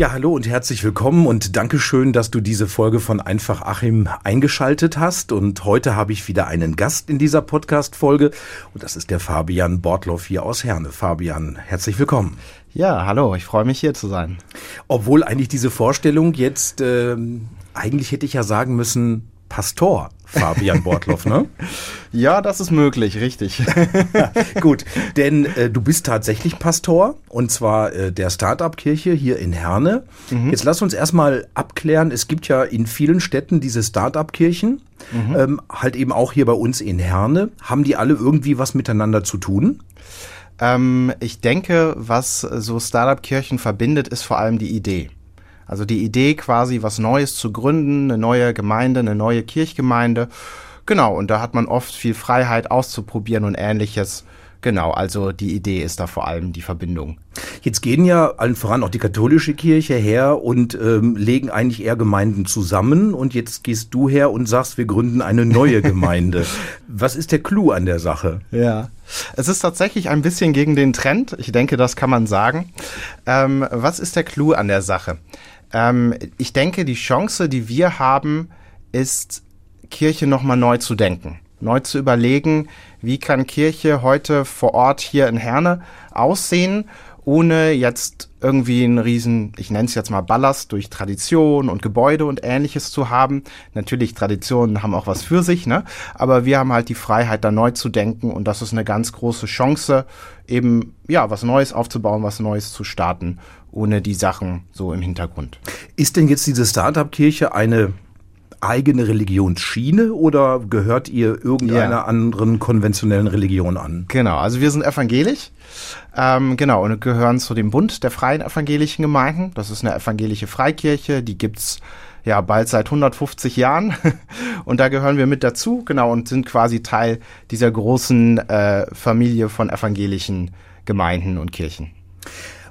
Ja, hallo und herzlich willkommen und Dankeschön, dass du diese Folge von Einfach Achim eingeschaltet hast. Und heute habe ich wieder einen Gast in dieser Podcast-Folge und das ist der Fabian Bortloff hier aus Herne. Fabian, herzlich willkommen. Ja, hallo, ich freue mich hier zu sein. Obwohl eigentlich diese Vorstellung jetzt, äh, eigentlich hätte ich ja sagen müssen, Pastor Fabian Bortloff, ne? ja, das ist möglich, richtig. Gut, denn äh, du bist tatsächlich Pastor und zwar äh, der Start-up-Kirche hier in Herne. Mhm. Jetzt lass uns erstmal abklären, es gibt ja in vielen Städten diese Start-up-Kirchen, mhm. ähm, halt eben auch hier bei uns in Herne. Haben die alle irgendwie was miteinander zu tun? Ähm, ich denke, was so Startup-Kirchen verbindet, ist vor allem die Idee. Also die Idee quasi, was Neues zu gründen, eine neue Gemeinde, eine neue Kirchgemeinde. Genau, und da hat man oft viel Freiheit auszuprobieren und ähnliches. Genau, also die Idee ist da vor allem die Verbindung. Jetzt gehen ja allen voran auch die katholische Kirche her und ähm, legen eigentlich eher Gemeinden zusammen und jetzt gehst du her und sagst, wir gründen eine neue Gemeinde. Was ist der Clou an der Sache? Ja, es ist tatsächlich ein bisschen gegen den Trend. Ich denke, das kann man sagen. Ähm, was ist der Clou an der Sache? Ähm, ich denke, die Chance, die wir haben, ist, Kirche nochmal neu zu denken. Neu zu überlegen, wie kann Kirche heute vor Ort hier in Herne aussehen, ohne jetzt irgendwie einen riesen, ich nenne es jetzt mal Ballast durch Tradition und Gebäude und ähnliches zu haben. Natürlich, Traditionen haben auch was für sich, ne? Aber wir haben halt die Freiheit, da neu zu denken und das ist eine ganz große Chance, eben, ja, was Neues aufzubauen, was Neues zu starten ohne die Sachen so im Hintergrund. Ist denn jetzt diese Startup-Kirche eine eigene Religionsschiene oder gehört ihr irgendeiner ja. anderen konventionellen Religion an? Genau, also wir sind evangelisch, ähm, genau, und gehören zu dem Bund der freien evangelischen Gemeinden. Das ist eine evangelische Freikirche, die gibt's ja bald seit 150 Jahren und da gehören wir mit dazu, genau, und sind quasi Teil dieser großen äh, Familie von evangelischen Gemeinden und Kirchen.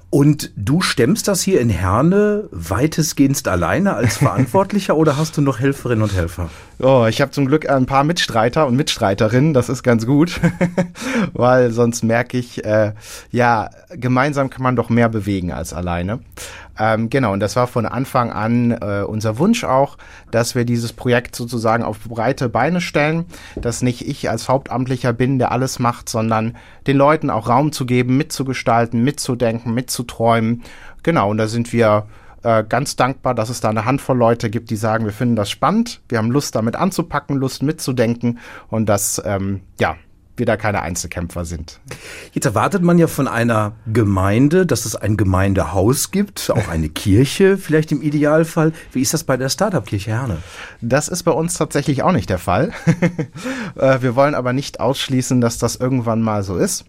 Und du stemmst das hier in Herne weitestgehend alleine als Verantwortlicher oder hast du noch Helferinnen und Helfer? Oh, ich habe zum Glück ein paar Mitstreiter und Mitstreiterinnen, das ist ganz gut, weil sonst merke ich, äh, ja, gemeinsam kann man doch mehr bewegen als alleine. Ähm, genau, und das war von Anfang an äh, unser Wunsch auch, dass wir dieses Projekt sozusagen auf breite Beine stellen, dass nicht ich als Hauptamtlicher bin, der alles macht, sondern den Leuten auch Raum zu geben, mitzugestalten, mitzudenken, mitzuträumen. Genau, und da sind wir äh, ganz dankbar, dass es da eine Handvoll Leute gibt, die sagen, wir finden das spannend, wir haben Lust damit anzupacken, Lust mitzudenken und das, ähm, ja, wir da keine Einzelkämpfer sind. Jetzt erwartet man ja von einer Gemeinde, dass es ein Gemeindehaus gibt, auch eine Kirche vielleicht im Idealfall. Wie ist das bei der Startup-Kirche Herne? Das ist bei uns tatsächlich auch nicht der Fall. Äh, wir wollen aber nicht ausschließen, dass das irgendwann mal so ist.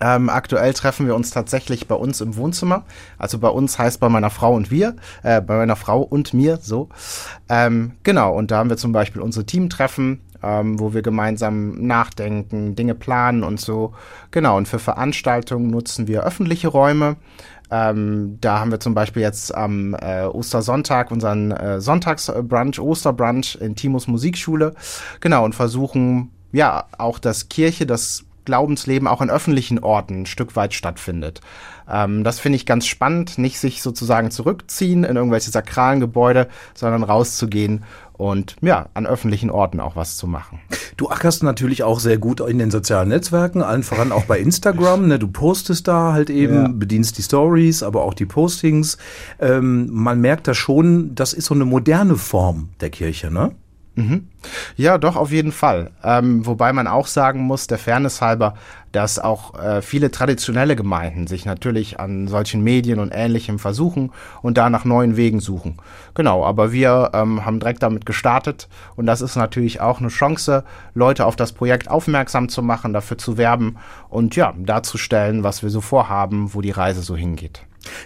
Ähm, aktuell treffen wir uns tatsächlich bei uns im Wohnzimmer. Also bei uns heißt bei meiner Frau und wir, äh, bei meiner Frau und mir so. Ähm, genau, und da haben wir zum Beispiel unsere Teamtreffen, ähm, wo wir gemeinsam nachdenken, Dinge planen und so. Genau, und für Veranstaltungen nutzen wir öffentliche Räume. Ähm, da haben wir zum Beispiel jetzt am äh, Ostersonntag unseren äh, Sonntagsbrunch, Osterbrunch in Timos Musikschule. Genau, und versuchen ja auch, dass Kirche, das Glaubensleben auch in öffentlichen Orten ein Stück weit stattfindet. Ähm, das finde ich ganz spannend, nicht sich sozusagen zurückziehen in irgendwelche sakralen Gebäude, sondern rauszugehen und ja, an öffentlichen Orten auch was zu machen. Du ackerst natürlich auch sehr gut in den sozialen Netzwerken, allen voran auch bei Instagram. Ne? Du postest da halt eben, ja. bedienst die Stories, aber auch die Postings. Ähm, man merkt da schon, das ist so eine moderne Form der Kirche, ne? Mhm. Ja, doch, auf jeden Fall. Ähm, wobei man auch sagen muss, der Fairness halber, dass auch äh, viele traditionelle Gemeinden sich natürlich an solchen Medien und Ähnlichem versuchen und da nach neuen Wegen suchen. Genau, aber wir ähm, haben direkt damit gestartet und das ist natürlich auch eine Chance, Leute auf das Projekt aufmerksam zu machen, dafür zu werben und ja, darzustellen, was wir so vorhaben, wo die Reise so hingeht.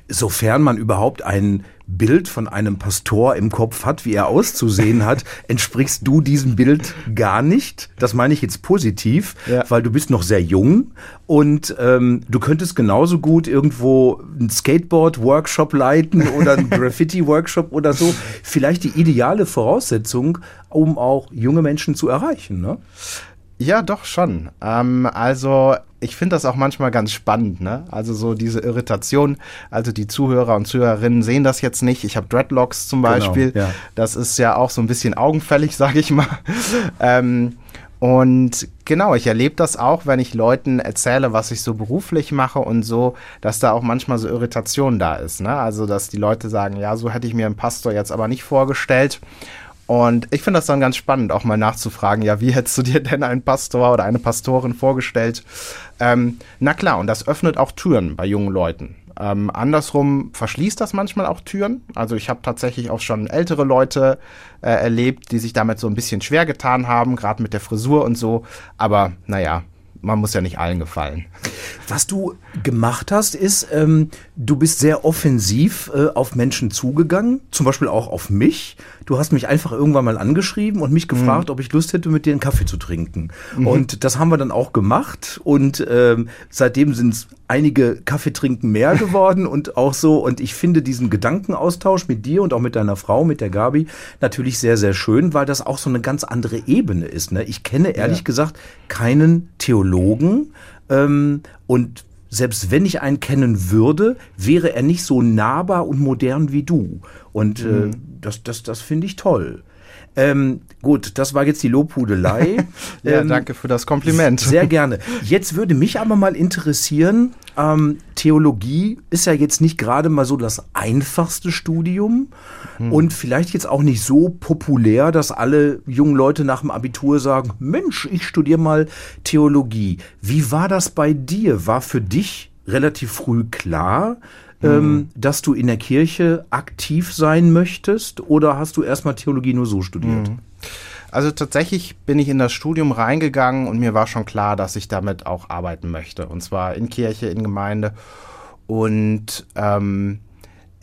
Sofern man überhaupt ein Bild von einem Pastor im Kopf hat, wie er auszusehen hat, entsprichst du diesem Bild gar nicht. Das meine ich jetzt positiv, ja. weil du bist noch sehr jung und ähm, du könntest genauso gut irgendwo einen Skateboard-Workshop leiten oder einen Graffiti-Workshop oder so. Vielleicht die ideale Voraussetzung, um auch junge Menschen zu erreichen. Ne? Ja, doch schon. Ähm, also ich finde das auch manchmal ganz spannend, ne? Also so diese Irritation. Also die Zuhörer und Zuhörerinnen sehen das jetzt nicht. Ich habe Dreadlocks zum genau, Beispiel. Genau, ja. Das ist ja auch so ein bisschen augenfällig, sage ich mal. ähm, und genau, ich erlebe das auch, wenn ich Leuten erzähle, was ich so beruflich mache und so, dass da auch manchmal so Irritation da ist. Ne? Also, dass die Leute sagen, ja, so hätte ich mir einen Pastor jetzt aber nicht vorgestellt. Und ich finde das dann ganz spannend, auch mal nachzufragen, ja, wie hättest du dir denn einen Pastor oder eine Pastorin vorgestellt? Ähm, na klar, und das öffnet auch Türen bei jungen Leuten. Ähm, andersrum verschließt das manchmal auch Türen. Also ich habe tatsächlich auch schon ältere Leute äh, erlebt, die sich damit so ein bisschen schwer getan haben, gerade mit der Frisur und so. Aber naja, man muss ja nicht allen gefallen. Was du gemacht hast, ist, ähm, du bist sehr offensiv äh, auf Menschen zugegangen, zum Beispiel auch auf mich. Du hast mich einfach irgendwann mal angeschrieben und mich gefragt, mhm. ob ich Lust hätte, mit dir einen Kaffee zu trinken. Mhm. Und das haben wir dann auch gemacht. Und ähm, seitdem sind es einige Kaffeetrinken mehr geworden und auch so. Und ich finde diesen Gedankenaustausch mit dir und auch mit deiner Frau, mit der Gabi, natürlich sehr, sehr schön, weil das auch so eine ganz andere Ebene ist. Ne? Ich kenne ehrlich ja. gesagt keinen Theologen ähm, und selbst wenn ich einen kennen würde, wäre er nicht so nahbar und modern wie du. Und äh, mhm. das, das, das finde ich toll. Ähm, gut, das war jetzt die Lobhudelei. ja, ähm, danke für das Kompliment. Sehr gerne. Jetzt würde mich aber mal interessieren, ähm, Theologie ist ja jetzt nicht gerade mal so das einfachste Studium hm. und vielleicht jetzt auch nicht so populär, dass alle jungen Leute nach dem Abitur sagen, Mensch, ich studiere mal Theologie. Wie war das bei dir? War für dich relativ früh klar, ähm, mhm. dass du in der Kirche aktiv sein möchtest oder hast du erstmal Theologie nur so studiert? Mhm. Also tatsächlich bin ich in das Studium reingegangen und mir war schon klar, dass ich damit auch arbeiten möchte. Und zwar in Kirche, in Gemeinde. Und ähm,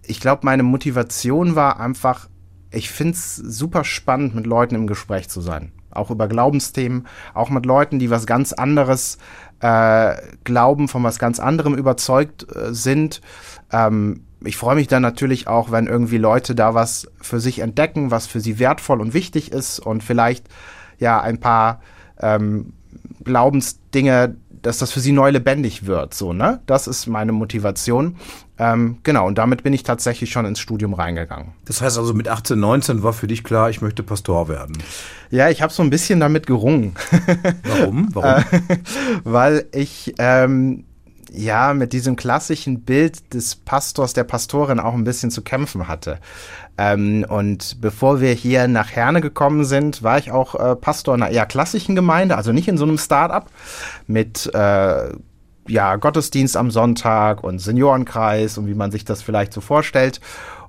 ich glaube, meine Motivation war einfach, ich finde es super spannend, mit Leuten im Gespräch zu sein. Auch über Glaubensthemen, auch mit Leuten, die was ganz anderes äh, glauben, von was ganz anderem überzeugt äh, sind. Ähm, ich freue mich dann natürlich auch, wenn irgendwie Leute da was für sich entdecken, was für sie wertvoll und wichtig ist und vielleicht ja ein paar ähm, Glaubensdinge, dass das für sie neu lebendig wird. So, ne? Das ist meine Motivation. Ähm, genau, und damit bin ich tatsächlich schon ins Studium reingegangen. Das heißt also, mit 18, 19 war für dich klar, ich möchte Pastor werden. Ja, ich habe so ein bisschen damit gerungen. Warum? Warum? Weil ich ähm, ja mit diesem klassischen Bild des Pastors, der Pastorin auch ein bisschen zu kämpfen hatte. Ähm, und bevor wir hier nach Herne gekommen sind, war ich auch äh, Pastor einer eher klassischen Gemeinde, also nicht in so einem Start-up mit äh, ja, Gottesdienst am Sonntag und Seniorenkreis und wie man sich das vielleicht so vorstellt.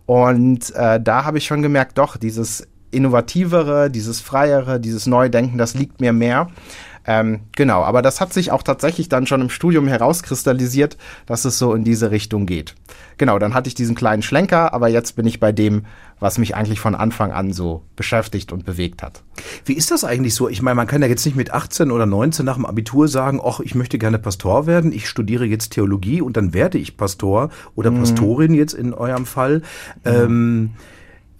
Und äh, da habe ich schon gemerkt, doch, dieses Innovativere, dieses Freiere, dieses Neudenken, das liegt mir mehr. Ähm, genau, aber das hat sich auch tatsächlich dann schon im Studium herauskristallisiert, dass es so in diese Richtung geht. Genau, dann hatte ich diesen kleinen Schlenker, aber jetzt bin ich bei dem, was mich eigentlich von Anfang an so beschäftigt und bewegt hat. Wie ist das eigentlich so? Ich meine, man kann ja jetzt nicht mit 18 oder 19 nach dem Abitur sagen, ach, ich möchte gerne Pastor werden, ich studiere jetzt Theologie und dann werde ich Pastor oder mhm. Pastorin jetzt in eurem Fall. Mhm.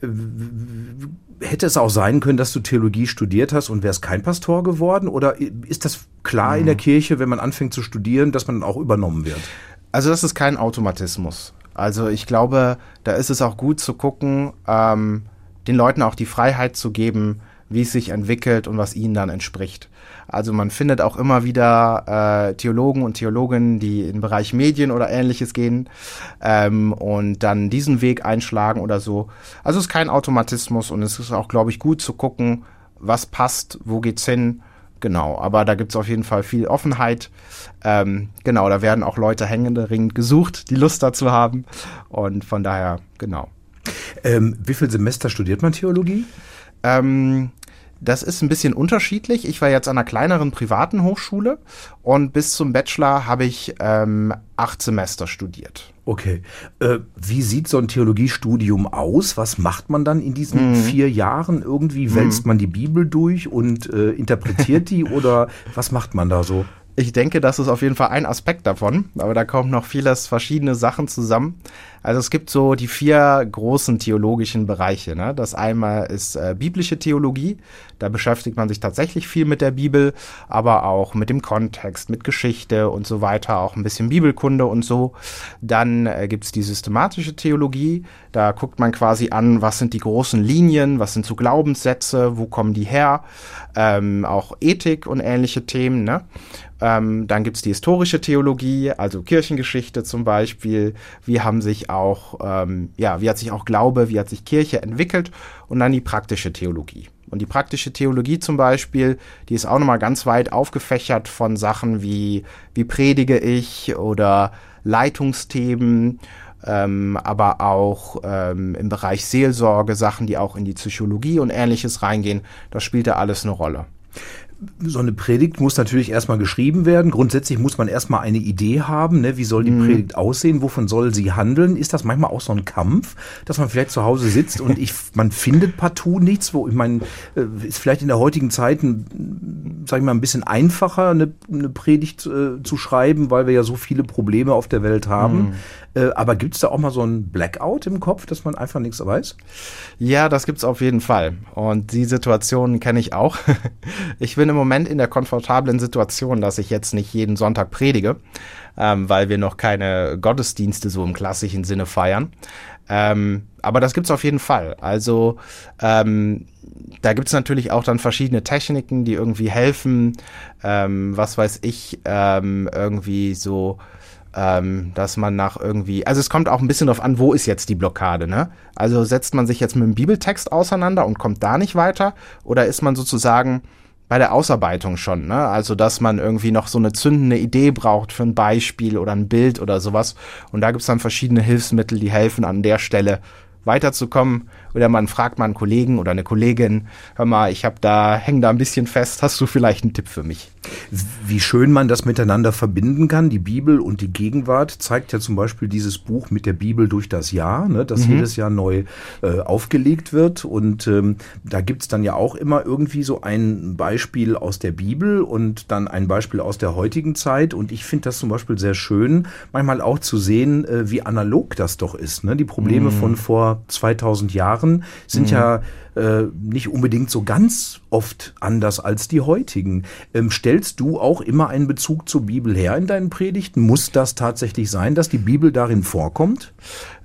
Ähm, hätte es auch sein können, dass du Theologie studiert hast und wärst kein Pastor geworden? Oder ist das klar mhm. in der mhm. Kirche, wenn man anfängt zu studieren, dass man auch übernommen wird? Also das ist kein Automatismus. Also ich glaube, da ist es auch gut zu gucken, ähm, den Leuten auch die Freiheit zu geben, wie es sich entwickelt und was ihnen dann entspricht. Also man findet auch immer wieder äh, Theologen und Theologinnen, die in den Bereich Medien oder ähnliches gehen ähm, und dann diesen Weg einschlagen oder so. Also es ist kein Automatismus und es ist auch, glaube ich, gut zu gucken, was passt, wo geht's hin. Genau, aber da gibt's auf jeden Fall viel Offenheit. Ähm, genau, da werden auch Leute hängenderingend gesucht, die Lust dazu haben. Und von daher, genau. Ähm, wie viel Semester studiert man Theologie? Ähm, das ist ein bisschen unterschiedlich. Ich war jetzt an einer kleineren privaten Hochschule und bis zum Bachelor habe ich ähm, acht Semester studiert. Okay. Äh, wie sieht so ein Theologiestudium aus? Was macht man dann in diesen mhm. vier Jahren? Irgendwie mhm. wälzt man die Bibel durch und äh, interpretiert die oder was macht man da so? Ich denke, das ist auf jeden Fall ein Aspekt davon, aber da kommen noch vieles verschiedene Sachen zusammen. Also es gibt so die vier großen theologischen Bereiche. Ne? Das einmal ist äh, biblische Theologie. Da beschäftigt man sich tatsächlich viel mit der Bibel, aber auch mit dem Kontext, mit Geschichte und so weiter, auch ein bisschen Bibelkunde und so. Dann äh, gibt es die systematische Theologie. Da guckt man quasi an, was sind die großen Linien, was sind so Glaubenssätze, wo kommen die her. Ähm, auch Ethik und ähnliche Themen. Ne? Ähm, dann gibt's die historische Theologie, also Kirchengeschichte zum Beispiel. Wie haben sich auch, ähm, ja, wie hat sich auch Glaube, wie hat sich Kirche entwickelt? Und dann die praktische Theologie. Und die praktische Theologie zum Beispiel, die ist auch nochmal ganz weit aufgefächert von Sachen wie, wie predige ich oder Leitungsthemen, ähm, aber auch ähm, im Bereich Seelsorge, Sachen, die auch in die Psychologie und ähnliches reingehen. Das spielt da alles eine Rolle so eine Predigt muss natürlich erstmal geschrieben werden. Grundsätzlich muss man erstmal eine Idee haben, ne? wie soll die mhm. Predigt aussehen, wovon soll sie handeln. Ist das manchmal auch so ein Kampf, dass man vielleicht zu Hause sitzt und ich, man findet partout nichts, wo ich meine, äh, ist vielleicht in der heutigen Zeit, ein, sag ich mal, ein bisschen einfacher, eine, eine Predigt äh, zu schreiben, weil wir ja so viele Probleme auf der Welt haben. Äh, aber gibt es da auch mal so ein Blackout im Kopf, dass man einfach nichts weiß? Ja, das gibt's auf jeden Fall. Und die Situation kenne ich auch. ich bin im Moment in der komfortablen Situation, dass ich jetzt nicht jeden Sonntag predige, ähm, weil wir noch keine Gottesdienste so im klassischen Sinne feiern. Ähm, aber das gibt's auf jeden Fall. Also ähm, da gibt's natürlich auch dann verschiedene Techniken, die irgendwie helfen. Ähm, was weiß ich, ähm, irgendwie so ähm, dass man nach irgendwie, also es kommt auch ein bisschen darauf an, wo ist jetzt die Blockade, ne? Also setzt man sich jetzt mit dem Bibeltext auseinander und kommt da nicht weiter oder ist man sozusagen bei der Ausarbeitung schon, ne? Also dass man irgendwie noch so eine zündende Idee braucht für ein Beispiel oder ein Bild oder sowas und da gibt's dann verschiedene Hilfsmittel, die helfen an der Stelle weiterzukommen. Oder man fragt mal einen Kollegen oder eine Kollegin, hör mal, ich habe da, häng da ein bisschen fest, hast du vielleicht einen Tipp für mich? Wie schön man das miteinander verbinden kann, die Bibel und die Gegenwart, zeigt ja zum Beispiel dieses Buch mit der Bibel durch das Jahr, ne, das mhm. jedes Jahr neu äh, aufgelegt wird. Und ähm, da gibt's dann ja auch immer irgendwie so ein Beispiel aus der Bibel und dann ein Beispiel aus der heutigen Zeit. Und ich finde das zum Beispiel sehr schön, manchmal auch zu sehen, äh, wie analog das doch ist. Ne? Die Probleme mhm. von vor 2000 Jahren sind mhm. ja äh, nicht unbedingt so ganz oft anders als die heutigen. Ähm, stellst du auch immer einen Bezug zur Bibel her in deinen Predigten? Muss das tatsächlich sein, dass die Bibel darin vorkommt?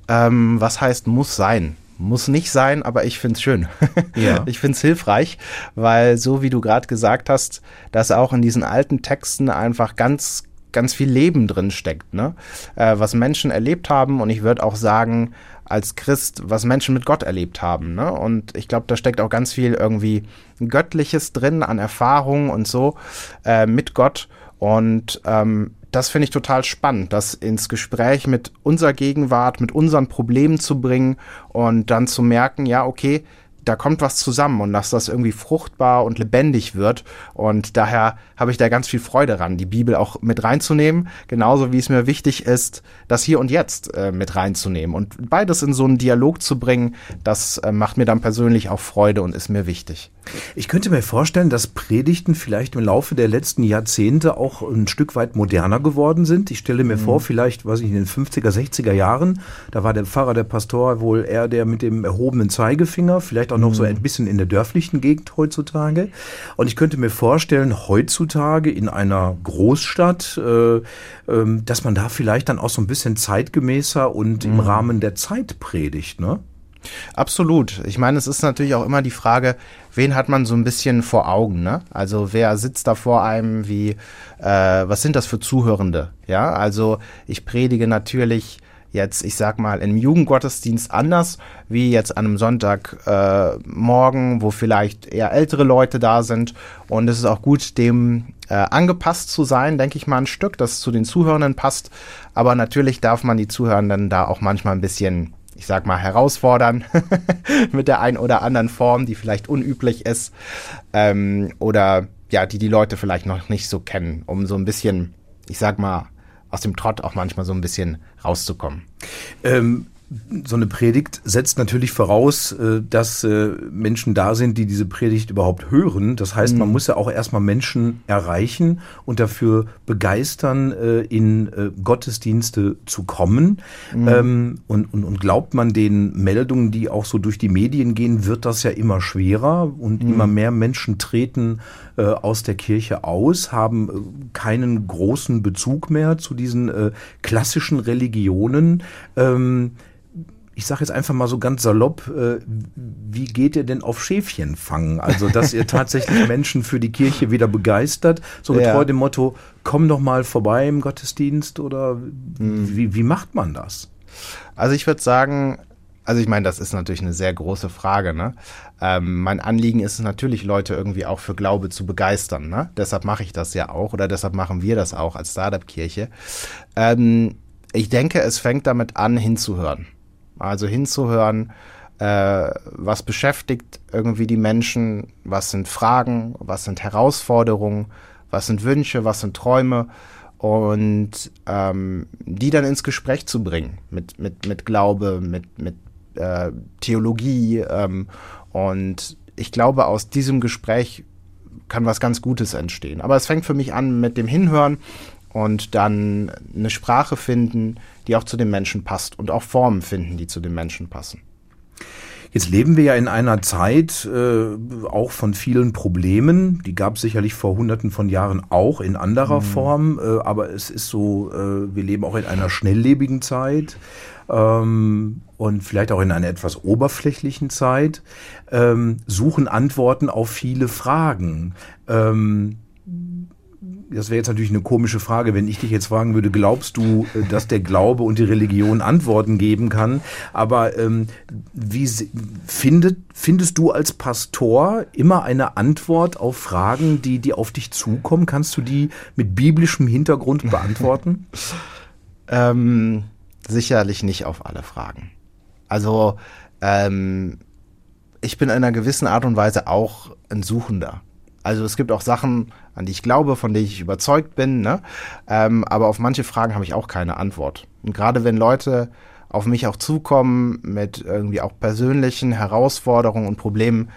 Ähm, was heißt muss sein? Muss nicht sein, aber ich find's schön. Ja. ich find's hilfreich, weil so wie du gerade gesagt hast, dass auch in diesen alten Texten einfach ganz ganz viel Leben drin steckt, ne? Äh, was Menschen erlebt haben und ich würde auch sagen, als Christ, was Menschen mit Gott erlebt haben. Ne? Und ich glaube, da steckt auch ganz viel irgendwie Göttliches drin an Erfahrungen und so äh, mit Gott. Und ähm, das finde ich total spannend, das ins Gespräch mit unserer Gegenwart, mit unseren Problemen zu bringen und dann zu merken, ja, okay, da kommt was zusammen und dass das irgendwie fruchtbar und lebendig wird. Und daher habe ich da ganz viel Freude dran, die Bibel auch mit reinzunehmen, genauso wie es mir wichtig ist, das hier und jetzt äh, mit reinzunehmen. Und beides in so einen Dialog zu bringen, das äh, macht mir dann persönlich auch Freude und ist mir wichtig. Ich könnte mir vorstellen, dass Predigten vielleicht im Laufe der letzten Jahrzehnte auch ein Stück weit moderner geworden sind. Ich stelle mir mhm. vor, vielleicht, weiß ich, in den 50er, 60er Jahren, da war der Pfarrer, der Pastor wohl eher der mit dem erhobenen Zeigefinger, vielleicht auch noch mhm. so ein bisschen in der dörflichen Gegend heutzutage. Und ich könnte mir vorstellen, heutzutage in einer Großstadt, äh, äh, dass man da vielleicht dann auch so ein bisschen zeitgemäßer und mhm. im Rahmen der Zeit predigt, ne? Absolut. Ich meine, es ist natürlich auch immer die Frage, wen hat man so ein bisschen vor Augen, ne? Also wer sitzt da vor einem, wie, äh, was sind das für Zuhörende? Ja, also ich predige natürlich jetzt, ich sag mal, im Jugendgottesdienst anders, wie jetzt an einem Sonntagmorgen, äh, wo vielleicht eher ältere Leute da sind. Und es ist auch gut, dem äh, angepasst zu sein, denke ich mal, ein Stück, das zu den Zuhörenden passt. Aber natürlich darf man die Zuhörenden da auch manchmal ein bisschen ich sag mal, herausfordern mit der einen oder anderen Form, die vielleicht unüblich ist ähm, oder ja, die die Leute vielleicht noch nicht so kennen, um so ein bisschen, ich sag mal, aus dem Trott auch manchmal so ein bisschen rauszukommen. Ähm so eine Predigt setzt natürlich voraus, äh, dass äh, Menschen da sind, die diese Predigt überhaupt hören. Das heißt, mhm. man muss ja auch erstmal Menschen erreichen und dafür begeistern, äh, in Gottesdienste zu kommen. Mhm. Ähm, und, und, und glaubt man den Meldungen, die auch so durch die Medien gehen, wird das ja immer schwerer und mhm. immer mehr Menschen treten aus der Kirche aus, haben keinen großen Bezug mehr zu diesen klassischen Religionen. Ich sage jetzt einfach mal so ganz salopp, äh, wie geht ihr denn auf Schäfchen fangen? Also, dass ihr tatsächlich Menschen für die Kirche wieder begeistert, so mit ja. dem Motto, komm doch mal vorbei im Gottesdienst oder hm. wie, wie macht man das? Also ich würde sagen, also ich meine, das ist natürlich eine sehr große Frage. Ne? Ähm, mein Anliegen ist es natürlich, Leute irgendwie auch für Glaube zu begeistern. Ne? Deshalb mache ich das ja auch oder deshalb machen wir das auch als Startup-Kirche. Ähm, ich denke, es fängt damit an, hinzuhören. Also hinzuhören, äh, was beschäftigt irgendwie die Menschen, was sind Fragen, was sind Herausforderungen, was sind Wünsche, was sind Träume und ähm, die dann ins Gespräch zu bringen mit, mit, mit Glaube, mit, mit äh, Theologie ähm, und ich glaube, aus diesem Gespräch kann was ganz Gutes entstehen. Aber es fängt für mich an mit dem Hinhören und dann eine Sprache finden, die auch zu den Menschen passt und auch Formen finden, die zu den Menschen passen. Jetzt leben wir ja in einer Zeit äh, auch von vielen Problemen. Die gab es sicherlich vor Hunderten von Jahren auch in anderer mhm. Form. Äh, aber es ist so, äh, wir leben auch in einer schnelllebigen Zeit ähm, und vielleicht auch in einer etwas oberflächlichen Zeit. Ähm, suchen Antworten auf viele Fragen. Ähm, das wäre jetzt natürlich eine komische Frage, wenn ich dich jetzt fragen würde, glaubst du, äh, dass der Glaube und die Religion Antworten geben kann? Aber ähm, wie findet, findest du als Pastor immer eine Antwort auf Fragen, die, die auf dich zukommen? Kannst du die mit biblischem Hintergrund beantworten? ähm, sicherlich nicht auf alle Fragen. Also ähm, ich bin in einer gewissen Art und Weise auch ein Suchender. Also es gibt auch Sachen, an die ich glaube, von denen ich überzeugt bin, ne? Ähm, aber auf manche Fragen habe ich auch keine Antwort. Und gerade wenn Leute auf mich auch zukommen mit irgendwie auch persönlichen Herausforderungen und Problemen,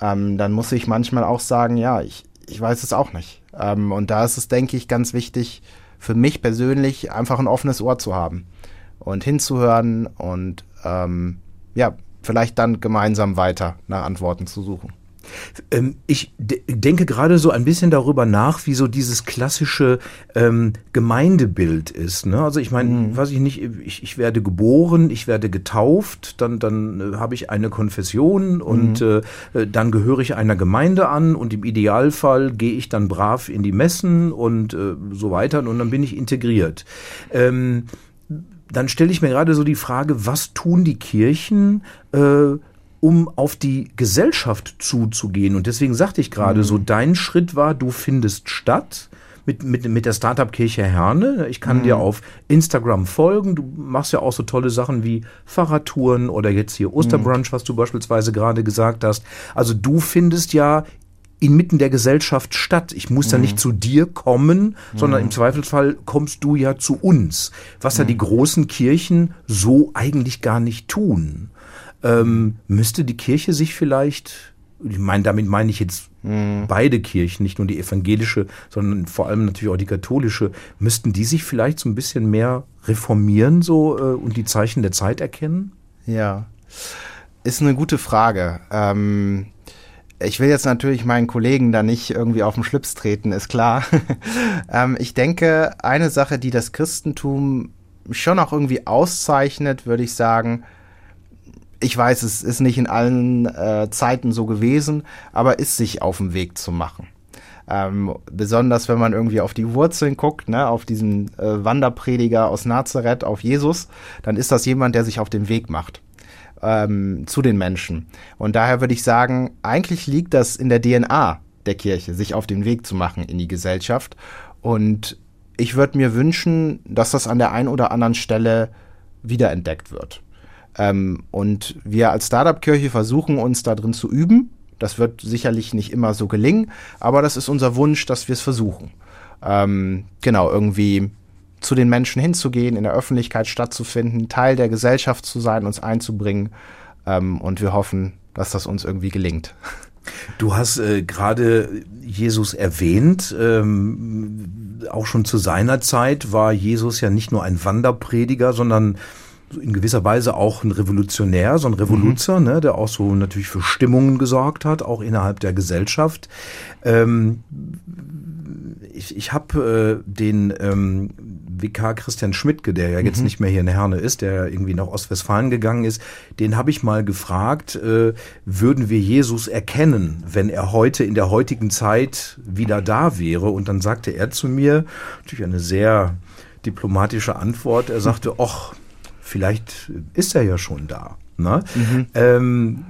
ähm, dann muss ich manchmal auch sagen, ja, ich, ich weiß es auch nicht. Ähm, und da ist es, denke ich, ganz wichtig, für mich persönlich einfach ein offenes Ohr zu haben und hinzuhören und ähm, ja, vielleicht dann gemeinsam weiter nach Antworten zu suchen. Ähm, ich denke gerade so ein bisschen darüber nach, wie so dieses klassische ähm, Gemeindebild ist. Ne? Also ich meine, mhm. weiß ich nicht, ich, ich werde geboren, ich werde getauft, dann, dann äh, habe ich eine Konfession und mhm. äh, dann gehöre ich einer Gemeinde an und im Idealfall gehe ich dann brav in die Messen und äh, so weiter und dann bin ich integriert. Ähm, dann stelle ich mir gerade so die Frage, was tun die Kirchen, äh, um auf die Gesellschaft zuzugehen. Und deswegen sagte ich gerade mhm. so, dein Schritt war, du findest statt mit, mit, mit der Startup-Kirche Herne. Ich kann mhm. dir auf Instagram folgen. Du machst ja auch so tolle Sachen wie Fahrradtouren oder jetzt hier Osterbrunch, mhm. was du beispielsweise gerade gesagt hast. Also du findest ja inmitten der Gesellschaft statt. Ich muss mhm. ja nicht zu dir kommen, sondern mhm. im Zweifelsfall kommst du ja zu uns, was ja die mhm. großen Kirchen so eigentlich gar nicht tun ähm, müsste die Kirche sich vielleicht, ich meine, damit meine ich jetzt mhm. beide Kirchen, nicht nur die evangelische, sondern vor allem natürlich auch die katholische, müssten die sich vielleicht so ein bisschen mehr reformieren so äh, und die Zeichen der Zeit erkennen? Ja, ist eine gute Frage. Ähm ich will jetzt natürlich meinen Kollegen da nicht irgendwie auf den Schlips treten, ist klar. ähm, ich denke, eine Sache, die das Christentum schon auch irgendwie auszeichnet, würde ich sagen, ich weiß, es ist nicht in allen äh, Zeiten so gewesen, aber ist sich auf dem Weg zu machen. Ähm, besonders wenn man irgendwie auf die Wurzeln guckt, ne, auf diesen äh, Wanderprediger aus Nazareth, auf Jesus, dann ist das jemand, der sich auf den Weg macht ähm, zu den Menschen. Und daher würde ich sagen, eigentlich liegt das in der DNA der Kirche, sich auf den Weg zu machen in die Gesellschaft. Und ich würde mir wünschen, dass das an der einen oder anderen Stelle wiederentdeckt wird. Ähm, und wir als Startup-Kirche versuchen uns da drin zu üben. Das wird sicherlich nicht immer so gelingen, aber das ist unser Wunsch, dass wir es versuchen. Ähm, genau, irgendwie zu den Menschen hinzugehen, in der Öffentlichkeit stattzufinden, Teil der Gesellschaft zu sein, uns einzubringen. Ähm, und wir hoffen, dass das uns irgendwie gelingt. Du hast äh, gerade Jesus erwähnt. Ähm, auch schon zu seiner Zeit war Jesus ja nicht nur ein Wanderprediger, sondern in gewisser Weise auch ein Revolutionär, so ein Revoluzer, mhm. ne, der auch so natürlich für Stimmungen gesorgt hat, auch innerhalb der Gesellschaft. Ähm, ich ich habe äh, den ähm, Vikar Christian Schmidtke, der ja jetzt mhm. nicht mehr hier in Herne ist, der irgendwie nach Ostwestfalen gegangen ist, den habe ich mal gefragt, äh, würden wir Jesus erkennen, wenn er heute in der heutigen Zeit wieder da wäre? Und dann sagte er zu mir, natürlich eine sehr diplomatische Antwort, er sagte, ach, vielleicht ist er ja schon da. Ne? Mhm. Ähm,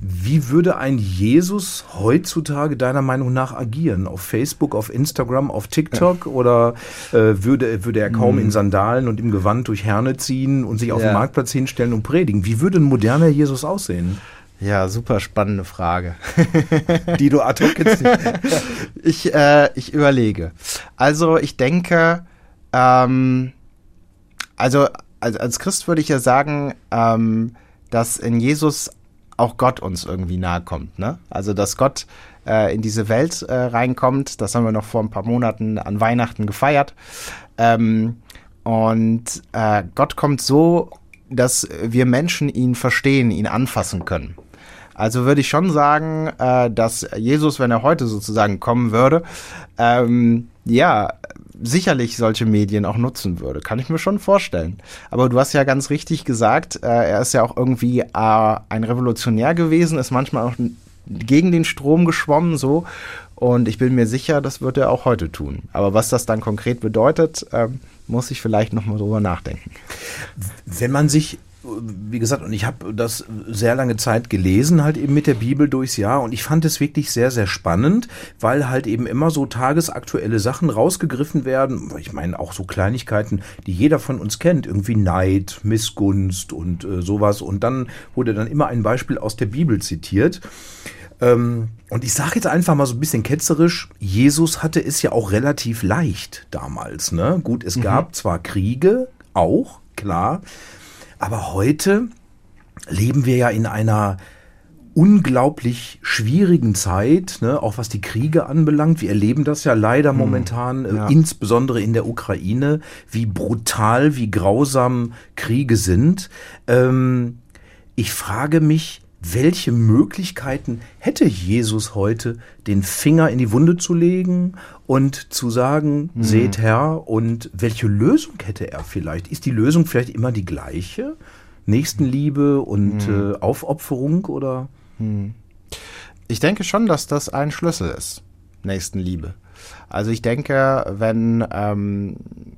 wie würde ein Jesus heutzutage deiner Meinung nach agieren? Auf Facebook, auf Instagram, auf TikTok? Ja. Oder äh, würde, würde er kaum mhm. in Sandalen und im Gewand durch Herne ziehen und sich auf ja. den Marktplatz hinstellen und predigen? Wie würde ein moderner Jesus aussehen? Ja, super spannende Frage. Die du ad hoc jetzt ich, äh, ich überlege. Also ich denke, ähm, also als, als Christ würde ich ja sagen, ähm, dass in Jesus auch Gott uns irgendwie nahe kommt. Ne? Also dass Gott äh, in diese Welt äh, reinkommt, das haben wir noch vor ein paar Monaten an Weihnachten gefeiert. Ähm, und äh, Gott kommt so, dass wir Menschen ihn verstehen, ihn anfassen können. Also würde ich schon sagen, äh, dass Jesus, wenn er heute sozusagen kommen würde, ähm, ja, sicherlich solche Medien auch nutzen würde. Kann ich mir schon vorstellen. Aber du hast ja ganz richtig gesagt, äh, er ist ja auch irgendwie äh, ein Revolutionär gewesen, ist manchmal auch gegen den Strom geschwommen, so. Und ich bin mir sicher, das wird er auch heute tun. Aber was das dann konkret bedeutet, äh, muss ich vielleicht nochmal drüber nachdenken. Wenn man sich wie gesagt, und ich habe das sehr lange Zeit gelesen, halt eben mit der Bibel durchs Jahr. Und ich fand es wirklich sehr, sehr spannend, weil halt eben immer so tagesaktuelle Sachen rausgegriffen werden. Ich meine, auch so Kleinigkeiten, die jeder von uns kennt. Irgendwie Neid, Missgunst und äh, sowas. Und dann wurde dann immer ein Beispiel aus der Bibel zitiert. Ähm, und ich sage jetzt einfach mal so ein bisschen ketzerisch, Jesus hatte es ja auch relativ leicht damals. Ne? Gut, es mhm. gab zwar Kriege, auch, klar. Aber heute leben wir ja in einer unglaublich schwierigen Zeit, ne, auch was die Kriege anbelangt. Wir erleben das ja leider hm, momentan, äh, ja. insbesondere in der Ukraine, wie brutal, wie grausam Kriege sind. Ähm, ich frage mich, welche Möglichkeiten hätte Jesus heute, den Finger in die Wunde zu legen und zu sagen, mhm. seht Herr, und welche Lösung hätte er vielleicht? Ist die Lösung vielleicht immer die gleiche? Nächstenliebe und mhm. äh, Aufopferung oder? Mhm. Ich denke schon, dass das ein Schlüssel ist. Nächstenliebe. Also ich denke, wenn ähm,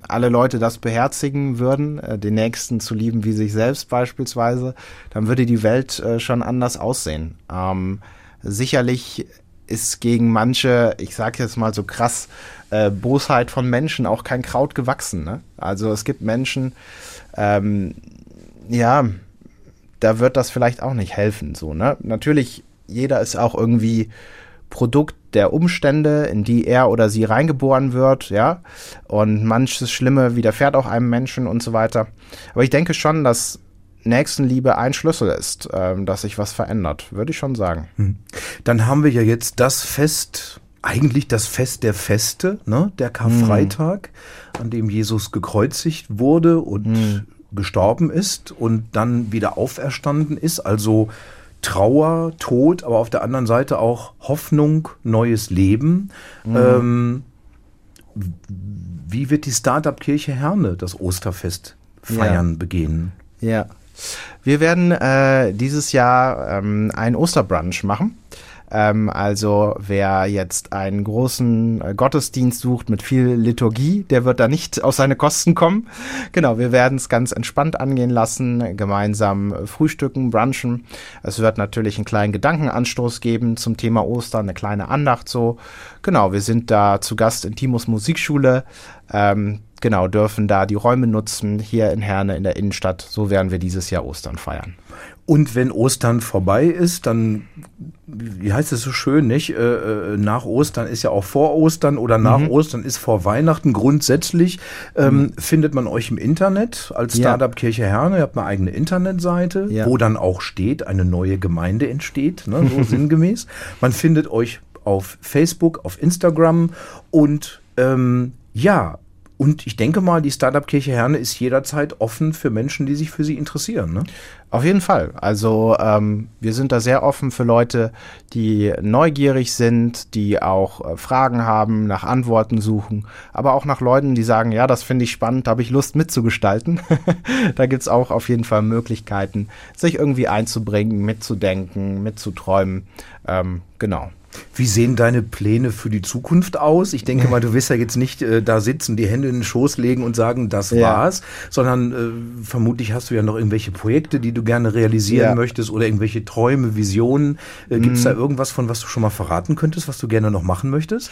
alle Leute das beherzigen würden, äh, den Nächsten zu lieben wie sich selbst beispielsweise, dann würde die Welt äh, schon anders aussehen. Ähm, sicherlich ist gegen manche, ich sage jetzt mal so krass, äh, Bosheit von Menschen auch kein Kraut gewachsen. Ne? Also es gibt Menschen, ähm, ja, da wird das vielleicht auch nicht helfen. So, ne? Natürlich, jeder ist auch irgendwie Produkt der Umstände, in die er oder sie reingeboren wird, ja. Und manches Schlimme widerfährt auch einem Menschen und so weiter. Aber ich denke schon, dass Nächstenliebe ein Schlüssel ist, ähm, dass sich was verändert, würde ich schon sagen. Hm. Dann haben wir ja jetzt das Fest, eigentlich das Fest der Feste, ne? der Karfreitag, hm. an dem Jesus gekreuzigt wurde und hm. gestorben ist und dann wieder auferstanden ist. Also Trauer, Tod, aber auf der anderen Seite auch Hoffnung, neues Leben. Mhm. Ähm, wie wird die Startup-Kirche Herne das Osterfest feiern, ja. begehen? Ja, wir werden äh, dieses Jahr ähm, einen Osterbrunch machen. Ähm, also wer jetzt einen großen äh, Gottesdienst sucht mit viel Liturgie, der wird da nicht auf seine Kosten kommen. Genau, wir werden es ganz entspannt angehen lassen, gemeinsam frühstücken, brunchen. Es wird natürlich einen kleinen Gedankenanstoß geben zum Thema Ostern, eine kleine Andacht so. Genau, wir sind da zu Gast in Timos Musikschule. Ähm, genau, dürfen da die Räume nutzen, hier in Herne in der Innenstadt. So werden wir dieses Jahr Ostern feiern. Und wenn Ostern vorbei ist, dann, wie heißt es so schön, nicht? Äh, äh, nach Ostern ist ja auch vor Ostern oder nach mhm. Ostern ist vor Weihnachten. Grundsätzlich ähm, mhm. findet man euch im Internet als Startup ja. Kirche Herne. Ihr habt eine eigene Internetseite, ja. wo dann auch steht, eine neue Gemeinde entsteht, ne, so sinngemäß. Man findet euch auf Facebook, auf Instagram und ähm, ja, und ich denke mal, die Startup-Kirche Herne ist jederzeit offen für Menschen, die sich für sie interessieren. Ne? Auf jeden Fall. Also ähm, wir sind da sehr offen für Leute, die neugierig sind, die auch äh, Fragen haben, nach Antworten suchen, aber auch nach Leuten, die sagen, ja, das finde ich spannend, da habe ich Lust mitzugestalten. da gibt es auch auf jeden Fall Möglichkeiten, sich irgendwie einzubringen, mitzudenken, mitzuträumen. Ähm, genau. Wie sehen deine Pläne für die Zukunft aus? Ich denke mal, du wirst ja jetzt nicht äh, da sitzen, die Hände in den Schoß legen und sagen, das ja. war's, sondern äh, vermutlich hast du ja noch irgendwelche Projekte, die du gerne realisieren ja. möchtest oder irgendwelche Träume, Visionen. Äh, Gibt es mhm. da irgendwas von, was du schon mal verraten könntest, was du gerne noch machen möchtest?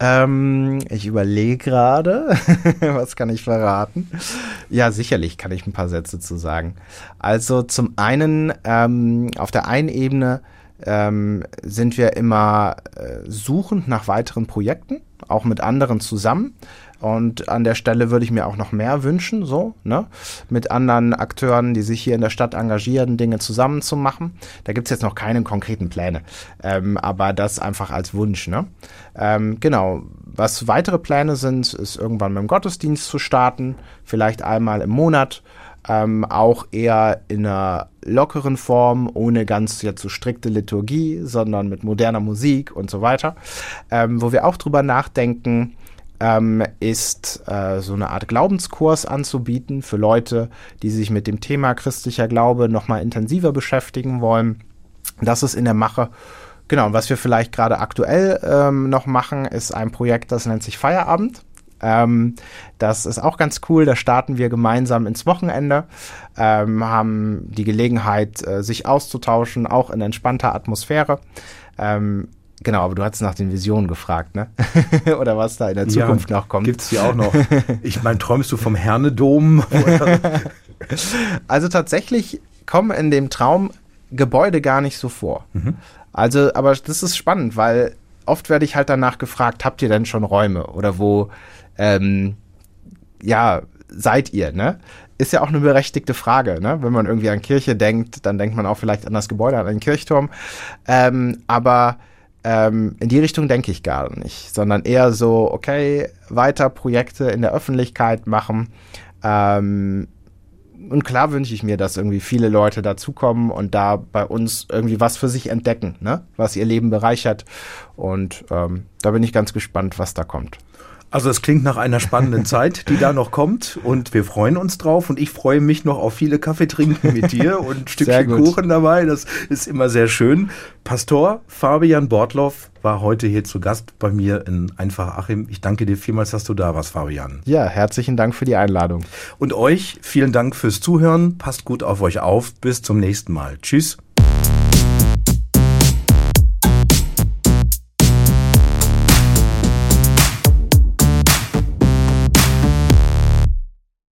Ähm, ich überlege gerade, was kann ich verraten? Ja, sicherlich kann ich ein paar Sätze zu sagen. Also zum einen ähm, auf der einen Ebene ähm, sind wir immer äh, suchend nach weiteren Projekten, auch mit anderen zusammen. Und an der Stelle würde ich mir auch noch mehr wünschen, so, ne? Mit anderen Akteuren, die sich hier in der Stadt engagieren, Dinge zusammen zu machen. Da gibt es jetzt noch keine konkreten Pläne, ähm, aber das einfach als Wunsch, ne? Ähm, genau. Was weitere Pläne sind, ist irgendwann mit dem Gottesdienst zu starten, vielleicht einmal im Monat ähm, auch eher in einer lockeren Form, ohne ganz jetzt so strikte Liturgie, sondern mit moderner Musik und so weiter. Ähm, wo wir auch drüber nachdenken, ähm, ist äh, so eine Art Glaubenskurs anzubieten für Leute, die sich mit dem Thema christlicher Glaube nochmal intensiver beschäftigen wollen. Das ist in der Mache. Genau, was wir vielleicht gerade aktuell ähm, noch machen, ist ein Projekt, das nennt sich Feierabend. Ähm, das ist auch ganz cool. Da starten wir gemeinsam ins Wochenende, ähm, haben die Gelegenheit, äh, sich auszutauschen, auch in entspannter Atmosphäre. Ähm, Genau, aber du hast nach den Visionen gefragt, ne? Oder was da in der Zukunft ja, noch kommt. Gibt es die auch noch? Ich meine, träumst du vom Hernedom? also tatsächlich kommen in dem Traum Gebäude gar nicht so vor. Mhm. Also, aber das ist spannend, weil oft werde ich halt danach gefragt, habt ihr denn schon Räume? Oder wo ähm, ja, seid ihr, ne? Ist ja auch eine berechtigte Frage, ne? Wenn man irgendwie an Kirche denkt, dann denkt man auch vielleicht an das Gebäude, an einen Kirchturm. Ähm, aber ähm, in die Richtung denke ich gar nicht, sondern eher so, okay, weiter Projekte in der Öffentlichkeit machen. Ähm, und klar wünsche ich mir, dass irgendwie viele Leute dazukommen und da bei uns irgendwie was für sich entdecken, ne? was ihr Leben bereichert. Und ähm, da bin ich ganz gespannt, was da kommt. Also es klingt nach einer spannenden Zeit, die da noch kommt und wir freuen uns drauf und ich freue mich noch auf viele Kaffee trinken mit dir und ein Stückchen Kuchen dabei. Das ist immer sehr schön. Pastor Fabian Bortloff war heute hier zu Gast bei mir in Einfach Achim. Ich danke dir vielmals, dass du da warst, Fabian. Ja, herzlichen Dank für die Einladung. Und euch vielen Dank fürs Zuhören. Passt gut auf euch auf. Bis zum nächsten Mal. Tschüss.